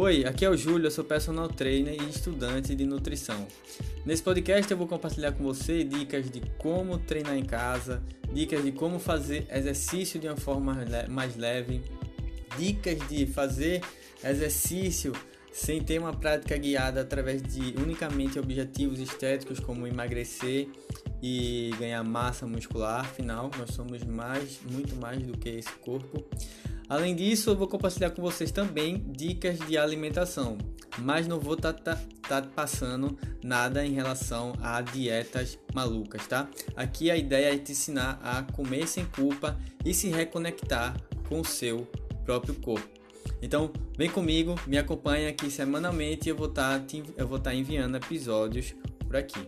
Oi, aqui é o Júlio, eu sou personal trainer e estudante de nutrição. Nesse podcast eu vou compartilhar com você dicas de como treinar em casa, dicas de como fazer exercício de uma forma mais leve, dicas de fazer exercício sem ter uma prática guiada através de unicamente objetivos estéticos como emagrecer e ganhar massa muscular. Afinal, nós somos mais, muito mais do que esse corpo. Além disso, eu vou compartilhar com vocês também dicas de alimentação, mas não vou estar tá, tá, tá passando nada em relação a dietas malucas, tá? Aqui a ideia é te ensinar a comer sem culpa e se reconectar com o seu próprio corpo. Então, vem comigo, me acompanha aqui semanalmente e eu vou estar tá, estar tá enviando episódios por aqui.